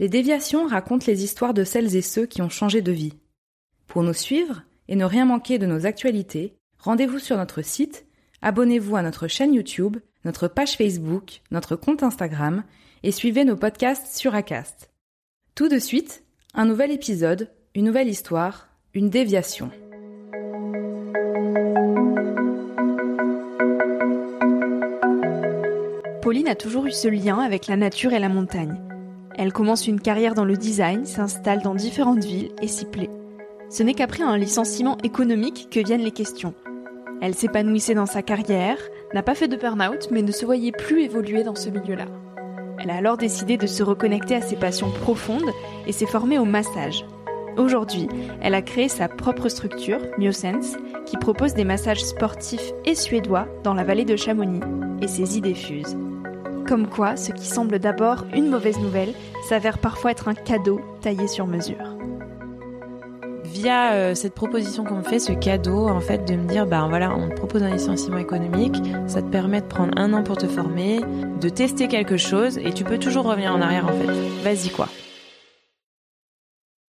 Les déviations racontent les histoires de celles et ceux qui ont changé de vie. Pour nous suivre et ne rien manquer de nos actualités, rendez-vous sur notre site, abonnez-vous à notre chaîne YouTube, notre page Facebook, notre compte Instagram et suivez nos podcasts sur Acast. Tout de suite, un nouvel épisode, une nouvelle histoire, une déviation. Pauline a toujours eu ce lien avec la nature et la montagne. Elle commence une carrière dans le design, s'installe dans différentes villes et s'y plaît. Ce n'est qu'après un licenciement économique que viennent les questions. Elle s'épanouissait dans sa carrière, n'a pas fait de burn-out, mais ne se voyait plus évoluer dans ce milieu-là. Elle a alors décidé de se reconnecter à ses passions profondes et s'est formée au massage. Aujourd'hui, elle a créé sa propre structure, Myosense, qui propose des massages sportifs et suédois dans la vallée de Chamonix, et ses idées fusent. Comme quoi, ce qui semble d'abord une mauvaise nouvelle s'avère parfois être un cadeau taillé sur mesure. Via euh, cette proposition qu'on me fait, ce cadeau, en fait, de me dire, ben voilà, on te propose un licenciement économique, ça te permet de prendre un an pour te former, de tester quelque chose, et tu peux toujours revenir en arrière, en fait. Vas-y, quoi.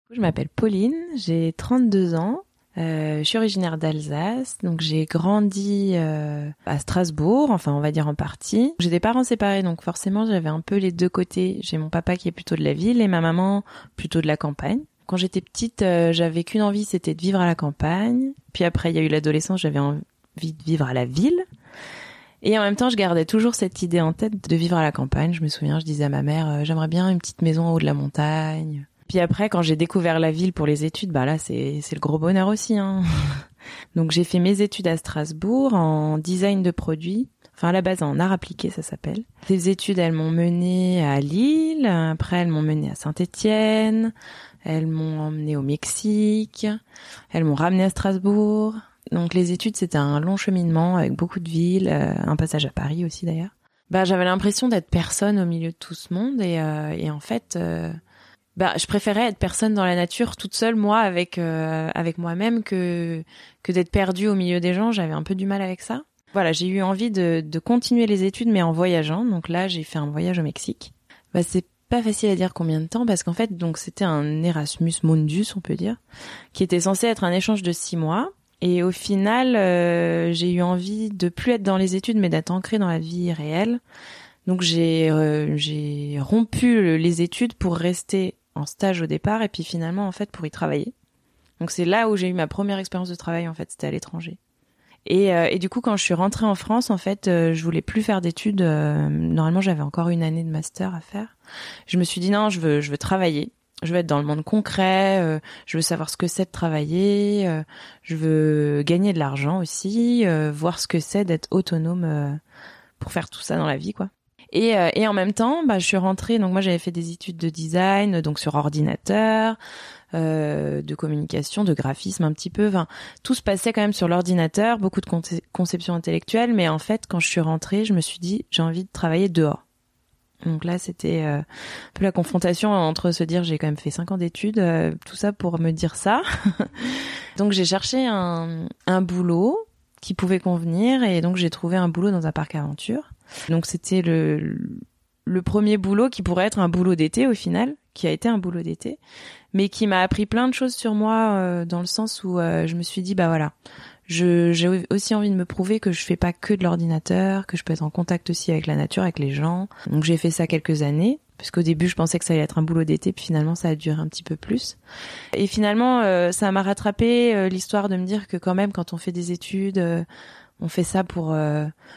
Je m'appelle Pauline, j'ai 32 ans, euh, je suis originaire d'Alsace, donc j'ai grandi euh, à Strasbourg, enfin on va dire en partie. J'ai des parents séparés, donc forcément j'avais un peu les deux côtés. J'ai mon papa qui est plutôt de la ville et ma maman plutôt de la campagne. Quand j'étais petite, euh, j'avais qu'une envie, c'était de vivre à la campagne. Puis après, il y a eu l'adolescence, j'avais envie de vivre à la ville. Et en même temps, je gardais toujours cette idée en tête de vivre à la campagne. Je me souviens, je disais à ma mère, j'aimerais bien une petite maison en haut de la montagne. Puis après, quand j'ai découvert la ville pour les études, bah là, c'est le gros bonheur aussi. Hein. Donc j'ai fait mes études à Strasbourg en design de produits. Enfin, à la base, en art appliqué, ça s'appelle. Ces études, elles m'ont mené à Lille. Après, elles m'ont mené à Saint-Étienne. Elles m'ont emmené au Mexique. Elles m'ont ramené à Strasbourg. Donc les études, c'était un long cheminement avec beaucoup de villes, euh, un passage à Paris aussi d'ailleurs. Bah, j'avais l'impression d'être personne au milieu de tout ce monde et, euh, et en fait, euh, bah, je préférais être personne dans la nature toute seule moi avec euh, avec moi-même que que d'être perdue au milieu des gens. J'avais un peu du mal avec ça. Voilà j'ai eu envie de, de continuer les études mais en voyageant. Donc là j'ai fait un voyage au Mexique. Bah c'est pas facile à dire combien de temps parce qu'en fait donc c'était un Erasmus Mundus on peut dire qui était censé être un échange de six mois. Et au final euh, j'ai eu envie de plus être dans les études mais d'être ancrée dans la vie réelle. Donc j'ai euh, j'ai rompu les études pour rester en stage au départ et puis finalement en fait pour y travailler. Donc c'est là où j'ai eu ma première expérience de travail en fait, c'était à l'étranger. Et, euh, et, du coup quand je suis rentrée en France en fait, euh, je voulais plus faire d'études. Euh, normalement j'avais encore une année de master à faire. Je me suis dit non, je veux je veux travailler. Je veux être dans le monde concret. je veux savoir ce que c'est de travailler. je veux gagner de l'argent aussi. voir ce que c'est d'être autonome pour faire tout ça dans la vie quoi. Et, euh, et en même temps, bah, je suis rentrée. Donc moi, j'avais fait des études de design, donc sur ordinateur, euh, de communication, de graphisme un petit peu. Enfin, tout se passait quand même sur l'ordinateur, beaucoup de conception intellectuelle. Mais en fait, quand je suis rentrée, je me suis dit, j'ai envie de travailler dehors. Donc là, c'était euh, un peu la confrontation entre se dire j'ai quand même fait cinq ans d'études, euh, tout ça pour me dire ça. donc j'ai cherché un, un boulot qui pouvait convenir et donc j'ai trouvé un boulot dans un parc aventure. Donc c'était le, le premier boulot qui pourrait être un boulot d'été au final, qui a été un boulot d'été, mais qui m'a appris plein de choses sur moi euh, dans le sens où euh, je me suis dit bah voilà, j'ai aussi envie de me prouver que je fais pas que de l'ordinateur, que je peux être en contact aussi avec la nature, avec les gens. Donc j'ai fait ça quelques années. Parce qu'au début, je pensais que ça allait être un boulot d'été, puis finalement, ça a duré un petit peu plus. Et finalement, euh, ça m'a rattrapé l'histoire de me dire que quand même, quand on fait des études, on fait ça pour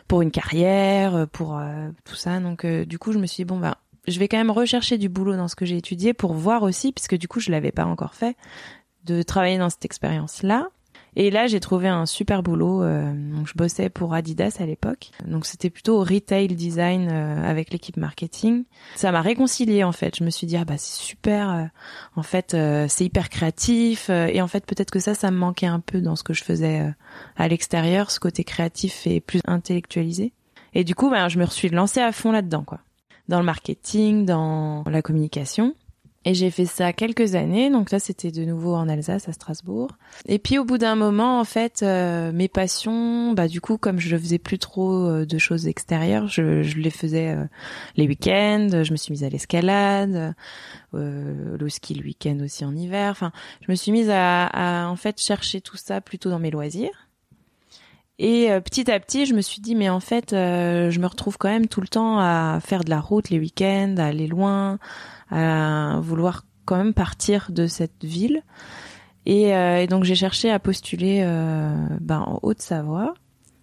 pour une carrière, pour tout ça. Donc du coup, je me suis dit bon bah je vais quand même rechercher du boulot dans ce que j'ai étudié pour voir aussi, puisque du coup je l'avais pas encore fait, de travailler dans cette expérience-là. Et là, j'ai trouvé un super boulot. Euh, donc, je bossais pour Adidas à l'époque. Donc, c'était plutôt retail design euh, avec l'équipe marketing. Ça m'a réconcilié en fait. Je me suis dit ah bah c'est super. Euh, en fait, c'est hyper créatif. et en fait, peut-être que ça, ça me manquait un peu dans ce que je faisais à l'extérieur, ce côté créatif et plus intellectualisé. Et du coup, ben, je me suis lancée à fond là-dedans, quoi dans le marketing, dans la communication. Et j'ai fait ça quelques années, donc là c'était de nouveau en Alsace, à Strasbourg. Et puis au bout d'un moment, en fait, euh, mes passions, bah du coup comme je faisais plus trop euh, de choses extérieures, je, je les faisais euh, les week-ends. Je me suis mise à l'escalade, le ski le week-end aussi en hiver. Enfin, je me suis mise à, à en fait chercher tout ça plutôt dans mes loisirs. Et euh, petit à petit, je me suis dit, mais en fait, euh, je me retrouve quand même tout le temps à faire de la route les week-ends, à aller loin, à vouloir quand même partir de cette ville. Et, euh, donc j'ai cherché à postuler ben, en Haute-Savoie.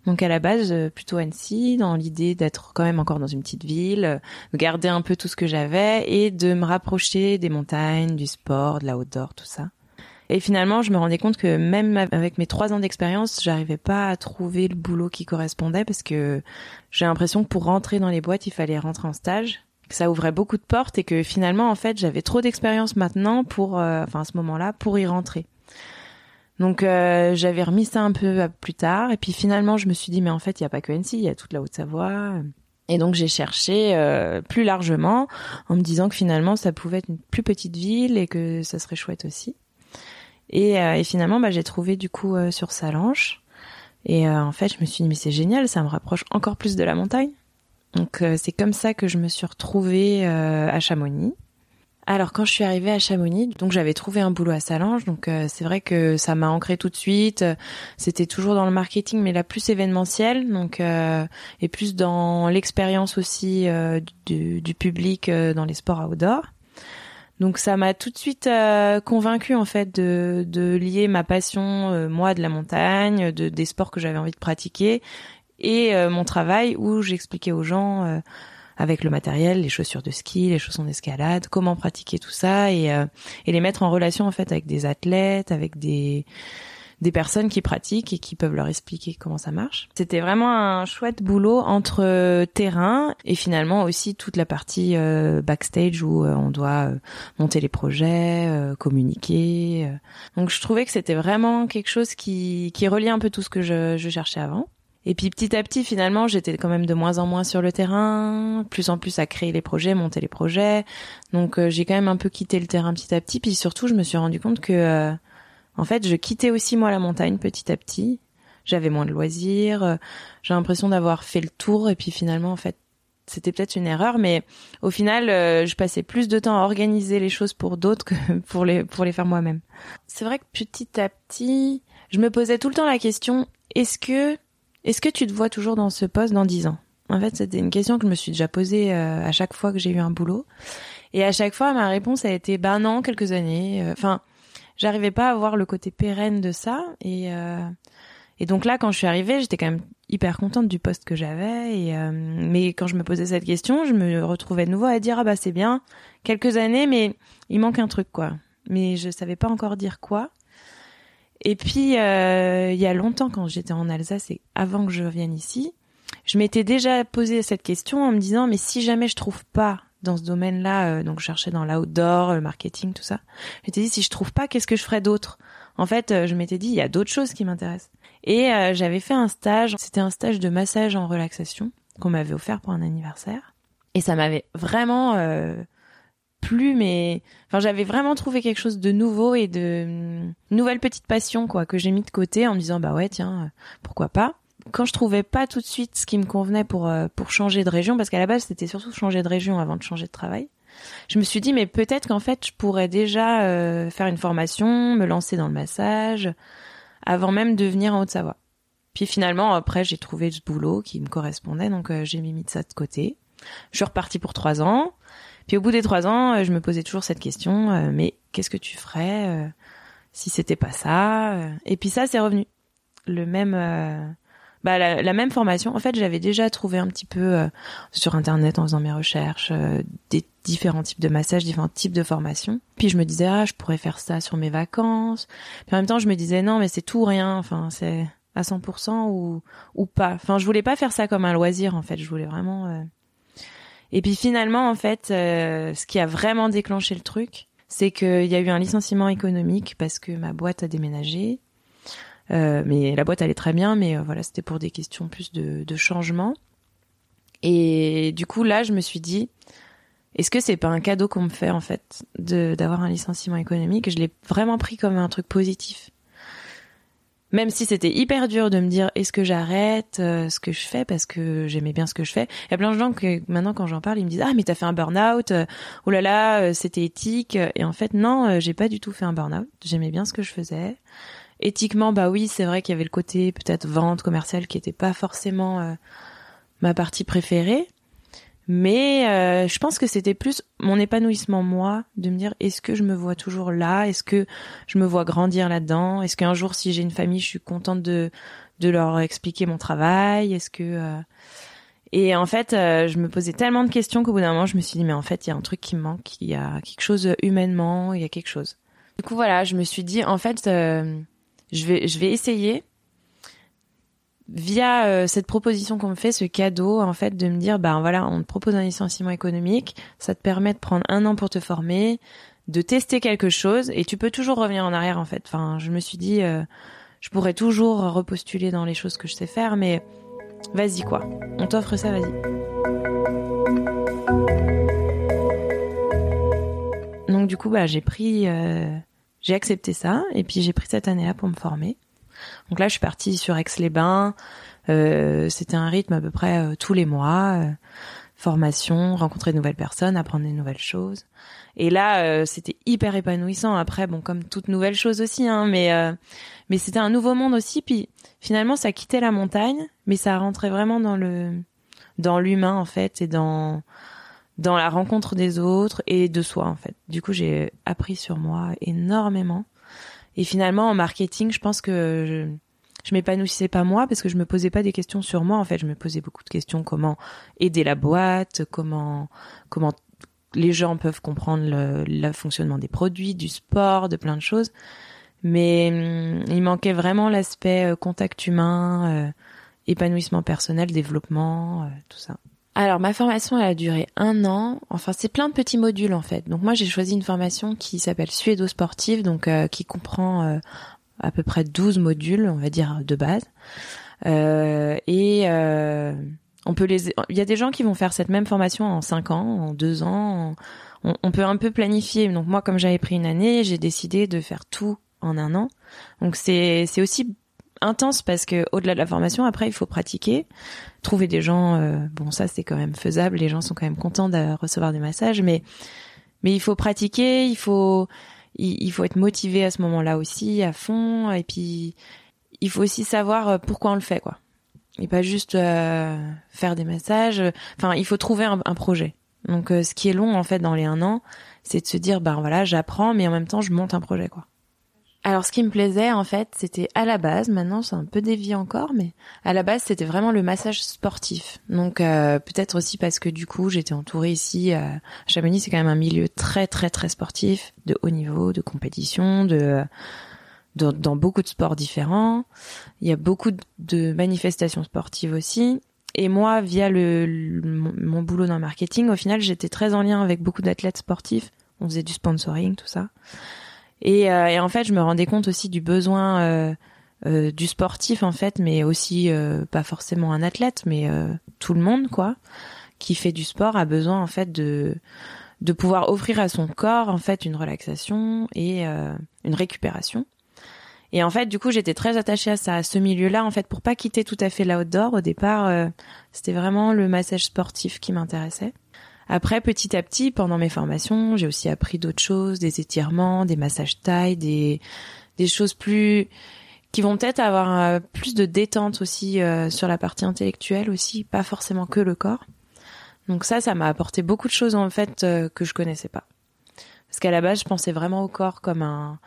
Donc à la base, plutôt Annecy, dans l'idée d'être quand même encore dans une petite ville, de garder un peu tout ce que j'avais et de me rapprocher des montagnes, du sport, de la outdoor, tout ça. Et finalement, je me rendais compte que même avec mes trois ans d'expérience, j'arrivais pas à trouver le boulot qui correspondait parce que j'ai l'impression que pour rentrer dans les boîtes, il fallait rentrer en stage que ça ouvrait beaucoup de portes et que finalement en fait j'avais trop d'expérience maintenant pour euh, enfin à ce moment-là pour y rentrer. Donc euh, j'avais remis ça un peu plus tard et puis finalement je me suis dit mais en fait il y a pas que NC, il y a toute la Haute-Savoie. Et donc j'ai cherché euh, plus largement en me disant que finalement ça pouvait être une plus petite ville et que ça serait chouette aussi. Et, euh, et finalement, bah, j'ai trouvé du coup euh, sur Salange. Et euh, en fait, je me suis dit, mais c'est génial, ça me rapproche encore plus de la montagne. Donc c'est comme ça que je me suis retrouvée à Chamonix. Alors quand je suis arrivée à Chamonix, donc j'avais trouvé un boulot à Salange, donc c'est vrai que ça m'a ancré tout de suite. C'était toujours dans le marketing, mais là plus événementiel, donc et plus dans l'expérience aussi du, du, public dans les sports outdoor. Donc ça m'a tout de suite euh, convaincu en fait de, lier ma passion euh, moi de la montagne, de des sports que j'avais envie de pratiquer et euh, mon travail où j'expliquais aux gens euh, avec le matériel, les chaussures de ski, les chaussons d'escalade, comment pratiquer tout ça et, et les mettre en relation en fait avec des athlètes, avec des des personnes qui pratiquent et qui peuvent leur expliquer comment ça marche. C'était vraiment un chouette boulot entre euh, terrain et finalement aussi toute la partie euh, backstage où euh, on doit monter les projets, communiquer. Donc je trouvais que c'était vraiment quelque chose qui, qui reliait un peu tout ce que je, je cherchais avant. Et puis petit à petit, finalement, j'étais quand même de moins en moins sur le terrain, plus en plus à créer les projets, monter les projets. Donc j'ai quand même un peu quitté le terrain petit à petit. Puis surtout, je me suis rendu compte que en fait, je quittais aussi moi la montagne petit à petit. J'avais moins de loisirs. Euh, j'ai l'impression d'avoir fait le tour et puis finalement, en fait, c'était peut-être une erreur, mais au final, euh, je passais plus de temps à organiser les choses pour d'autres que pour les pour les faire moi-même. C'est vrai que petit à petit, je me posais tout le temps la question est-ce que est-ce que tu te vois toujours dans ce poste dans dix ans? En fait, c'était une question que je me suis déjà posée euh, à chaque fois que j'ai eu un boulot, et à chaque fois, ma réponse a été bah non, quelques années. Enfin j'arrivais pas à voir le côté pérenne de ça. Et euh, et donc là quand je suis arrivée j'étais quand même hyper contente du poste que j'avais. Et euh, mais quand je me posais cette question je me retrouvais de nouveau à dire ah bah c'est bien quelques années mais il manque un truc quoi. Mais je savais pas encore dire quoi. Et puis euh, il y a longtemps quand j'étais en Alsace et avant que je revienne ici je m'étais déjà posé cette question en me disant mais si jamais je trouve pas dans ce domaine-là, euh, donc je cherchais dans l'outdoor, le marketing, tout ça. Je dit si je trouve pas, qu'est-ce que je ferais d'autre? En fait, euh, je m'étais dit il y a d'autres choses qui m'intéressent. Et euh, j'avais fait un stage, c'était un stage de massage en relaxation qu'on m'avait offert pour un anniversaire, et ça m'avait vraiment plu, mais enfin j'avais vraiment trouvé quelque chose de nouveau et de hum, nouvelle petite passion quoi que j'ai mis de côté en me disant bah ouais tiens pourquoi pas? Quand je trouvais pas tout de suite ce qui me convenait pour euh, pour changer de région, parce qu'à la base c'était surtout changer de région avant de changer de travail, je me suis dit mais peut-être qu'en fait je pourrais déjà euh, faire une formation, me lancer dans le massage, avant même de venir en Haute-Savoie. Puis finalement après j'ai trouvé ce boulot qui me correspondait, donc euh, j'ai mis ça de côté. Je suis repartie pour trois ans. Puis au bout des trois ans, je me posais toujours cette question mais qu'est-ce que tu ferais si c'était pas ça Et puis ça c'est revenu le même bah, la, même formation. En fait, j'avais déjà trouvé un petit peu euh, sur internet en faisant mes recherches euh, des différents types de massages, différents types de formations. Puis je me disais ah je pourrais faire ça sur mes vacances. Puis en même temps je me disais non mais c'est tout ou rien. Enfin c'est à 100% ou ou pas. Enfin je voulais pas faire ça comme un loisir en fait. Je voulais vraiment. Euh. Et puis finalement en fait ce qui a vraiment déclenché le truc, c'est qu'il y a eu un licenciement économique parce que ma boîte a déménagé euh, mais la boîte allait très bien, mais euh, voilà, c'était pour des questions plus de, de changement. Et du coup, là, je me suis dit, est-ce que c'est pas un cadeau qu'on me fait en fait de d'avoir un licenciement économique? Je l'ai vraiment pris comme un truc positif. Même si c'était hyper dur de me dire est-ce que j'arrête euh, ce que je fais parce que j'aimais bien ce que je fais? Il y a plein de gens que maintenant quand j'en parle, ils me disent ah mais t'as fait un burn-out, oh là là c'était éthique. Et en fait non, j'ai pas du tout fait un burn-out. J'aimais bien ce que je faisais. Éthiquement, bah oui, c'est vrai qu'il y avait le côté peut-être vente commerciale qui était pas forcément euh, ma partie préférée. Mais euh, je pense que c'était plus mon épanouissement moi de me dire est-ce que je me vois toujours là? Est-ce que je me vois grandir là-dedans? Est-ce qu'un jour si j'ai une famille, je suis contente de de leur expliquer mon travail? Est-ce que euh, et en fait, je me posais tellement de questions qu'au bout d'un moment, je me suis dit mais en fait, il y a un truc qui me manque, il y a quelque chose humainement, il y a quelque chose. Du coup voilà, je me suis dit en fait je vais, je vais essayer via euh, cette proposition qu'on me fait, ce cadeau, en fait, de me dire, ben voilà, on te propose un licenciement économique, ça te permet de prendre un an pour te former, de tester quelque chose, et tu peux toujours revenir en arrière, en fait. Enfin, je me suis dit, euh, je pourrais toujours repostuler dans les choses que je sais faire, mais vas-y quoi, on t'offre ça, vas-y. Donc du coup, bah j'ai pris euh, j'ai accepté ça et puis j'ai pris cette année-là pour me former. Donc là, je suis partie sur Aix-les-Bains. Euh, c'était un rythme à peu près euh, tous les mois. Euh, formation, rencontrer de nouvelles personnes, apprendre des nouvelles choses. Et là, c'était hyper épanouissant. Après, bon, comme toute nouvelle chose aussi, hein, mais mais c'était un nouveau monde aussi. Puis finalement, ça quittait la montagne, mais ça rentrait vraiment dans le dans l'humain en fait et dans dans la rencontre des autres et de soi en fait. Du coup, j'ai appris sur moi énormément. Et finalement, en marketing, je pense que je, je m'épanouissais pas moi parce que je me posais pas des questions sur moi. En fait, je me posais beaucoup de questions comment aider la boîte, comment comment les gens peuvent comprendre le, le fonctionnement des produits, du sport, de plein de choses. Mais hum, il manquait vraiment l'aspect euh, contact humain, euh, épanouissement personnel, développement, euh, tout ça. Alors ma formation elle a duré un an. Enfin c'est plein de petits modules en fait. Donc moi j'ai choisi une formation qui s'appelle Suédo Sportive, donc euh, qui comprend euh, à peu près 12 modules, on va dire de base. Euh, et on peut les. Il y a des gens qui vont faire cette même formation en 5 ans, en 2 ans. On, on peut un peu planifier. Donc moi comme j'avais pris une année, j'ai décidé de faire tout en un an. Donc c'est c'est aussi intense parce que au-delà de la formation, après il faut pratiquer, trouver des gens. Euh, bon, ça c'est quand même faisable. Les gens sont quand même contents de recevoir des massages, mais mais il faut pratiquer, il faut il, faut être motivé à ce moment-là aussi à fond, et puis il faut aussi savoir euh, pourquoi on le fait, quoi. Et pas juste euh, faire des massages. Enfin, il faut trouver un, projet. Donc, ce qui est long en fait dans les un an, c'est de se dire, ben voilà, j'apprends, mais en même temps, je monte un projet, quoi. Alors ce qui me plaisait en fait, c'était à la base, maintenant c'est un peu dévié encore, mais à la base c'était vraiment le massage sportif. Donc euh, peut-être aussi parce que du coup j'étais entourée ici à Chamonix, c'est quand même un milieu très très très sportif, de haut niveau, de compétition, de, dans beaucoup de sports différents. Il y a beaucoup de manifestations sportives aussi. Et moi, via le, mon boulot dans le marketing, au final, j'étais très en lien avec beaucoup d'athlètes sportifs. On faisait du sponsoring, tout ça. Et, euh, et, en fait, je me rendais compte aussi du besoin euh, euh, du sportif en fait, mais aussi pas forcément un athlète, mais tout le monde quoi, qui fait du sport a besoin en fait de de pouvoir offrir à son corps en fait une relaxation et une récupération. Et en fait, du coup, j'étais très attachée à ça, à ce milieu-là, en fait, pour pas quitter tout à fait l'outdoor. Au départ, c'était vraiment le massage sportif qui m'intéressait. Après, petit à petit, pendant mes formations, j'ai aussi appris d'autres choses, des étirements, des massages taille, des, des choses plus qui vont peut-être avoir euh, plus de détente aussi euh, sur la partie intellectuelle aussi, pas forcément que le corps. Donc ça, ça m'a apporté beaucoup de choses en fait euh, que je connaissais pas. Parce qu'à la base, je pensais vraiment au corps comme un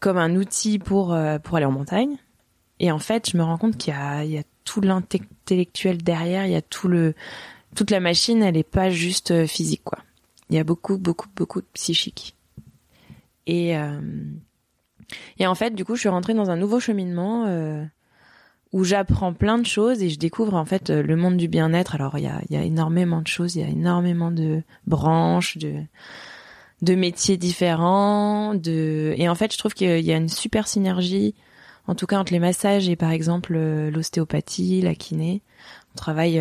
comme un outil pour pour aller en montagne. Et en fait, je me rends compte qu'il y a, il y a tout l'intellectuel derrière, il y a tout le toute la machine, elle est pas juste euh, physique quoi. Il y a beaucoup beaucoup beaucoup de psychique. Et euh, et en fait, du coup, je suis rentrée dans un nouveau cheminement euh, où j'apprends plein de choses et je découvre en fait le monde du bien-être. Alors il y a y a énormément de choses, il y a énormément de branches de de métiers différents, de et en fait, je trouve qu'il y a une super synergie en tout cas entre les massages et par exemple l'ostéopathie, la kiné. On travaille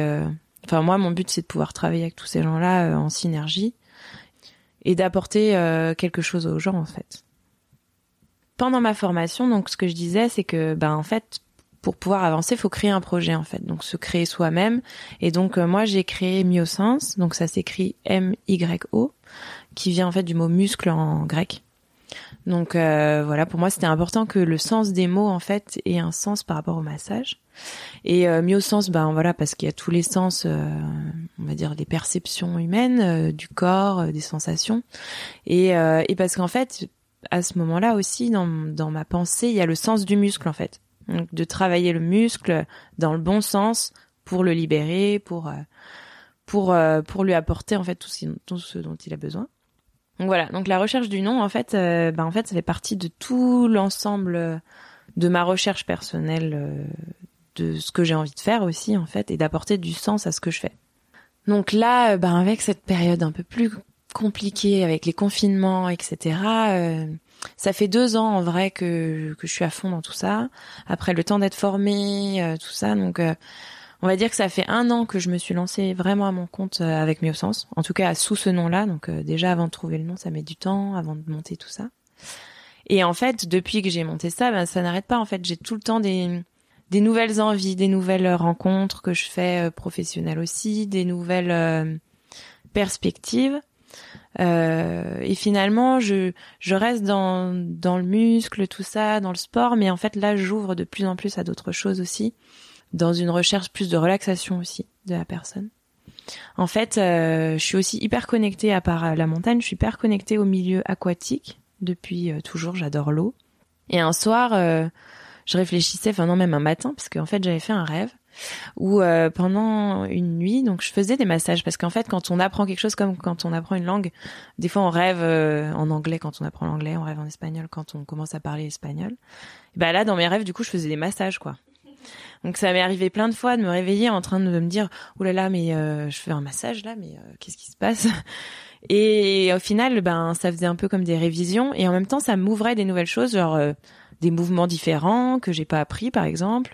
Enfin, moi, mon but, c'est de pouvoir travailler avec tous ces gens-là euh, en synergie et d'apporter euh, quelque chose aux gens, en fait. Pendant ma formation, donc, ce que je disais, c'est que, ben, en fait, pour pouvoir avancer, faut créer un projet, en fait. Donc, se créer soi-même. Et donc, euh, moi, j'ai créé Myosens. Donc, ça s'écrit M-Y-O, qui vient, en fait, du mot muscle en grec. Donc, voilà, pour moi, c'était important que le sens des mots, en fait, ait un sens par rapport au massage. Et euh, sens, ben voilà, parce qu'il y a tous les sens, euh, on va dire des perceptions humaines, euh, du corps, des sensations, et, et parce qu'en fait, à ce moment-là aussi, dans, dans ma pensée, il y a le sens du muscle en fait, donc de travailler le muscle dans le bon sens pour le libérer, pour pour pour lui apporter en fait tout ce dont il a besoin. Donc voilà, donc la recherche du nom en fait, ben en fait ça fait partie de tout l'ensemble de ma recherche personnelle de ce que j'ai envie de faire aussi en fait et d'apporter du sens à ce que je fais. Donc là, euh, ben avec cette période un peu plus compliquée avec les confinements, etc. Euh, ça fait deux ans en vrai que que je suis à fond dans tout ça. Après le temps d'être formée, euh, tout ça, donc on va dire que ça fait un an que je me suis lancée vraiment à mon compte avec Miosens, en tout cas sous ce nom-là. Donc déjà avant de trouver le nom, ça met du temps avant de monter tout ça. Et en fait, depuis que j'ai monté ça, ben ça n'arrête pas. En fait, j'ai tout le temps des des nouvelles envies, des nouvelles rencontres que je fais euh, professionnelles aussi, des nouvelles euh, perspectives. Euh, et finalement, je, je reste dans, dans le muscle, tout ça, dans le sport, mais en fait là, j'ouvre de plus en plus à d'autres choses aussi, dans une recherche plus de relaxation aussi de la personne. En fait, je suis aussi hyper connectée à part la montagne, je suis hyper connectée au milieu aquatique depuis toujours. J'adore l'eau. Et un soir, je réfléchissais, enfin non même un matin, parce qu'en fait j'avais fait un rêve où euh, pendant une nuit, donc je faisais des massages parce qu'en fait quand on apprend quelque chose comme quand on apprend une langue, des fois on rêve euh, en anglais quand on apprend l'anglais, on rêve en espagnol quand on commence à parler espagnol. Et bah là dans mes rêves du coup je faisais des massages quoi. Donc ça m'est arrivé plein de fois de me réveiller en train de me dire oh là là mais euh, je fais un massage là mais qu'est-ce qui se passe Et au final ben ça faisait un peu comme des révisions et en même temps ça m'ouvrait des nouvelles choses genre des mouvements différents que j'ai pas appris par exemple.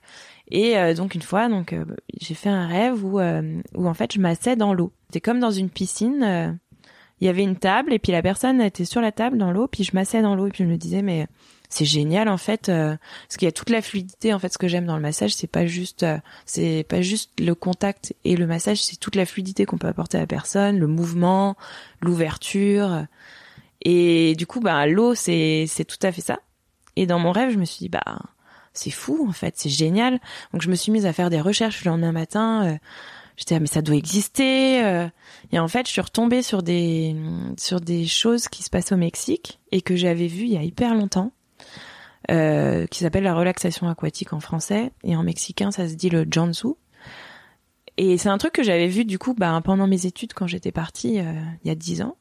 Et euh, donc une fois, donc euh, j'ai fait un rêve où euh, où en fait je m'assais dans l'eau. C'était comme dans une piscine. Il y avait une table et puis la personne était sur la table dans l'eau, puis je m'assais dans l'eau et puis je me disais mais c'est génial en fait parce qu'il y a toute la fluidité en fait ce que j'aime dans le massage c'est pas juste c'est pas juste le contact et le massage c'est toute la fluidité qu'on peut apporter à la personne le mouvement l'ouverture et du coup bah l'eau c'est c'est tout à fait ça et dans mon rêve, je me suis dit, bah, c'est fou, en fait, c'est génial. Donc, je me suis mise à faire des recherches le lendemain matin. Euh, J'étais, ah, mais ça doit exister. Euh. Et en fait, je suis retombée sur des, sur des choses qui se passaient au Mexique et que j'avais vues il y a hyper longtemps. Euh, qui s'appelle la relaxation aquatique en français et en mexicain ça se dit le jansu et c'est un truc que j'avais vu du coup bah, pendant mes études quand j'étais partie euh, il y a dix ans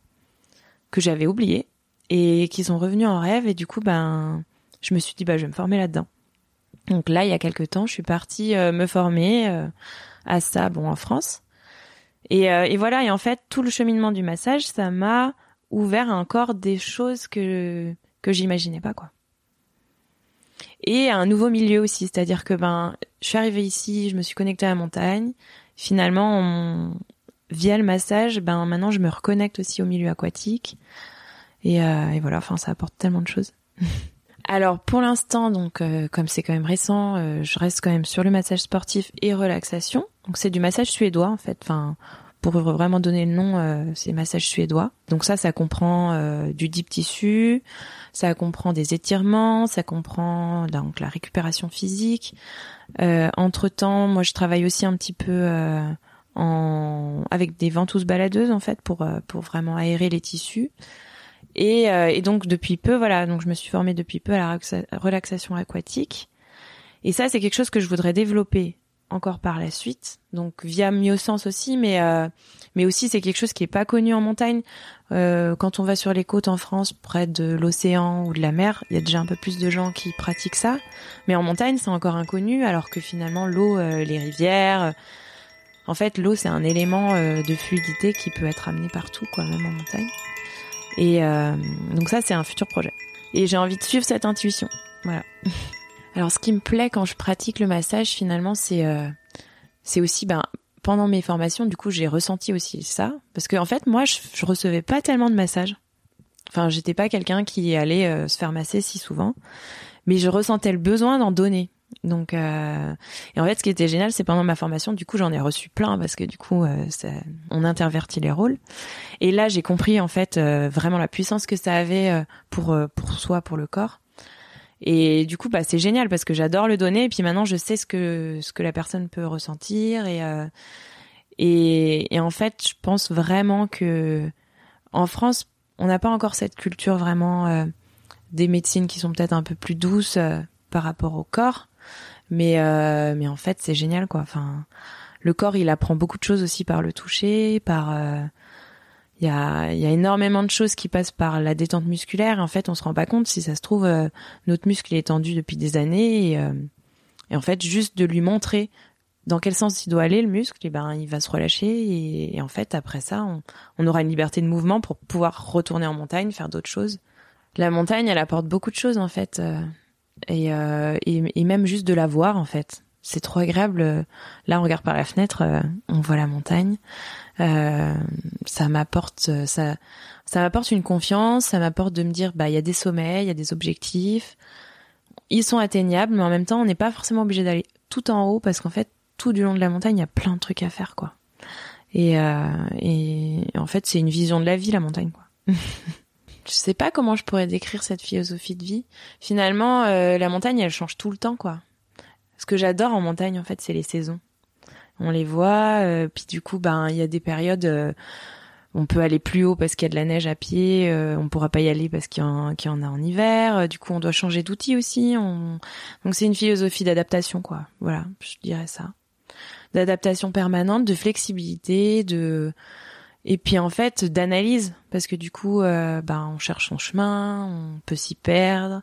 que j'avais oublié et qui sont revenus en rêve et du coup ben je me suis dit bah je vais me former là-dedans. Donc là, il y a quelques temps, je suis partie euh, me former euh, à ça, bon en France. Et, euh, et, voilà, et en fait, tout le cheminement du massage, ça m'a ouvert encore des choses que que j'imaginais pas quoi. Et un nouveau milieu aussi, c'est-à-dire que ben, je suis arrivée ici, je me suis connectée à la montagne. Finalement, via le massage, ben maintenant je me reconnecte aussi au milieu aquatique. Et, et voilà, enfin, ça apporte tellement de choses. Alors pour l'instant, donc euh, comme c'est quand même récent, euh, je reste quand même sur le massage sportif et relaxation. Donc c'est du massage suédois en fait. Pour vraiment donner le nom, euh, c'est massage suédois. Donc ça, ça comprend du deep tissu, ça comprend des étirements, ça comprend donc la récupération physique. entre temps, moi je travaille aussi un petit peu en avec des ventouses baladeuses en fait pour pour vraiment aérer les tissus. Et, euh, et, donc depuis peu, voilà, donc je me suis formée depuis peu à la relaxation aquatique. Et ça, c'est quelque chose que je voudrais développer encore par la suite, donc via Miosens aussi, mais euh, mais aussi c'est quelque chose qui est pas connu en montagne. Euh, quand on va sur les côtes en France, près de l'océan ou de la mer, il y a déjà un peu plus de gens qui pratiquent ça, mais en montagne c'est encore inconnu, alors que finalement l'eau, euh, les rivières, en fait l'eau c'est un élément de fluidité qui peut être amené partout, quoi, même en montagne. Et donc ça c'est un futur projet. Et j'ai envie de suivre cette intuition, voilà. Alors, ce qui me plaît quand je pratique le massage, finalement, c'est euh, c'est aussi ben pendant mes formations, du coup, j'ai ressenti aussi ça parce que en fait, moi, je, je recevais pas tellement de massages. Enfin, j'étais pas quelqu'un qui allait euh, se faire masser si souvent, mais je ressentais le besoin d'en donner. Donc, euh... et en fait, ce qui était génial, c'est pendant ma formation, du coup, j'en ai reçu plein parce que du coup, euh, ça, on intervertit les rôles. Et là, j'ai compris en fait vraiment la puissance que ça avait pour pour soi, pour le corps. Et du coup, bah, c'est génial parce que j'adore le donner. Et puis maintenant, je sais ce que ce que la personne peut ressentir. Et euh, et, en fait, je pense vraiment que en France, on n'a pas encore cette culture vraiment euh, des médecines qui sont peut-être un peu plus douces euh, par rapport au corps. Mais mais en fait, c'est génial quoi. Enfin, le corps, il apprend beaucoup de choses aussi par le toucher, par il y a, y énormément de choses qui passent par la détente musculaire. En fait, on se rend pas compte si ça se trouve euh, notre muscle est tendu depuis des années et, euh, et, en fait juste de lui montrer dans quel sens il doit aller le muscle, et ben il va se relâcher et, et en fait après ça on, aura une liberté de mouvement pour pouvoir retourner en montagne, faire d'autres choses. La montagne, elle apporte beaucoup de choses en fait euh, et, et, même juste de la voir en fait. C'est trop agréable. Là, on regarde par la fenêtre, on voit la montagne. Euh, ça m'apporte ça ça m'apporte une confiance, ça m'apporte de me dire bah il y a des sommets, il y a des objectifs. Ils sont atteignables, mais en même temps, on n'est pas forcément obligé d'aller tout en haut parce qu'en fait, tout du long de la montagne, il y a plein de trucs à faire quoi. Et, euh, et en fait, c'est une vision de la vie la montagne quoi. je sais pas comment je pourrais décrire cette philosophie de vie. Finalement, euh, la montagne, elle change tout le temps quoi. Ce que j'adore en montagne, en fait, c'est les saisons on les voit. Euh, puis du coup, ben il y a des périodes. Euh, on peut aller plus haut parce qu'il y a de la neige à pied, euh, on pourra pas y aller parce qu'il y, en, a en hiver. Du coup, on doit changer d'outil aussi. On... Donc c'est une philosophie d'adaptation, quoi. Voilà, je dirais ça. D'adaptation permanente, de flexibilité, de et puis en fait d'analyse parce que du coup, ben on cherche son chemin, on peut s'y perdre.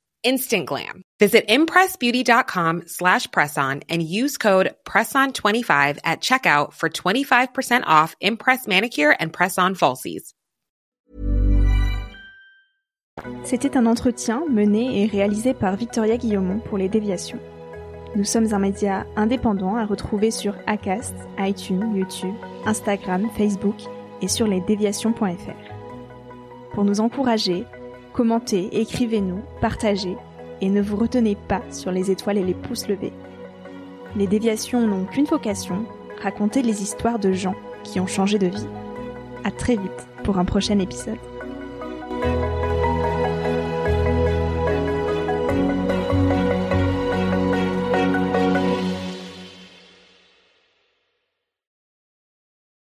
instant glam. Visit impressbeauty.com slash presson and use code PRESSON25 at checkout for 25% off Impress Manicure and Press-On Falsies. C'était un entretien mené et réalisé par Victoria Guillaumont pour Les Déviations. Nous sommes un média indépendant à retrouver sur Acast, iTunes, YouTube, Instagram, Facebook et sur lesdéviations.fr. Pour nous encourager, Commentez, écrivez-nous, partagez et ne vous retenez pas sur les étoiles et les pouces levés. Les déviations n'ont qu'une vocation, raconter les histoires de gens qui ont changé de vie. À très vite pour un prochain épisode.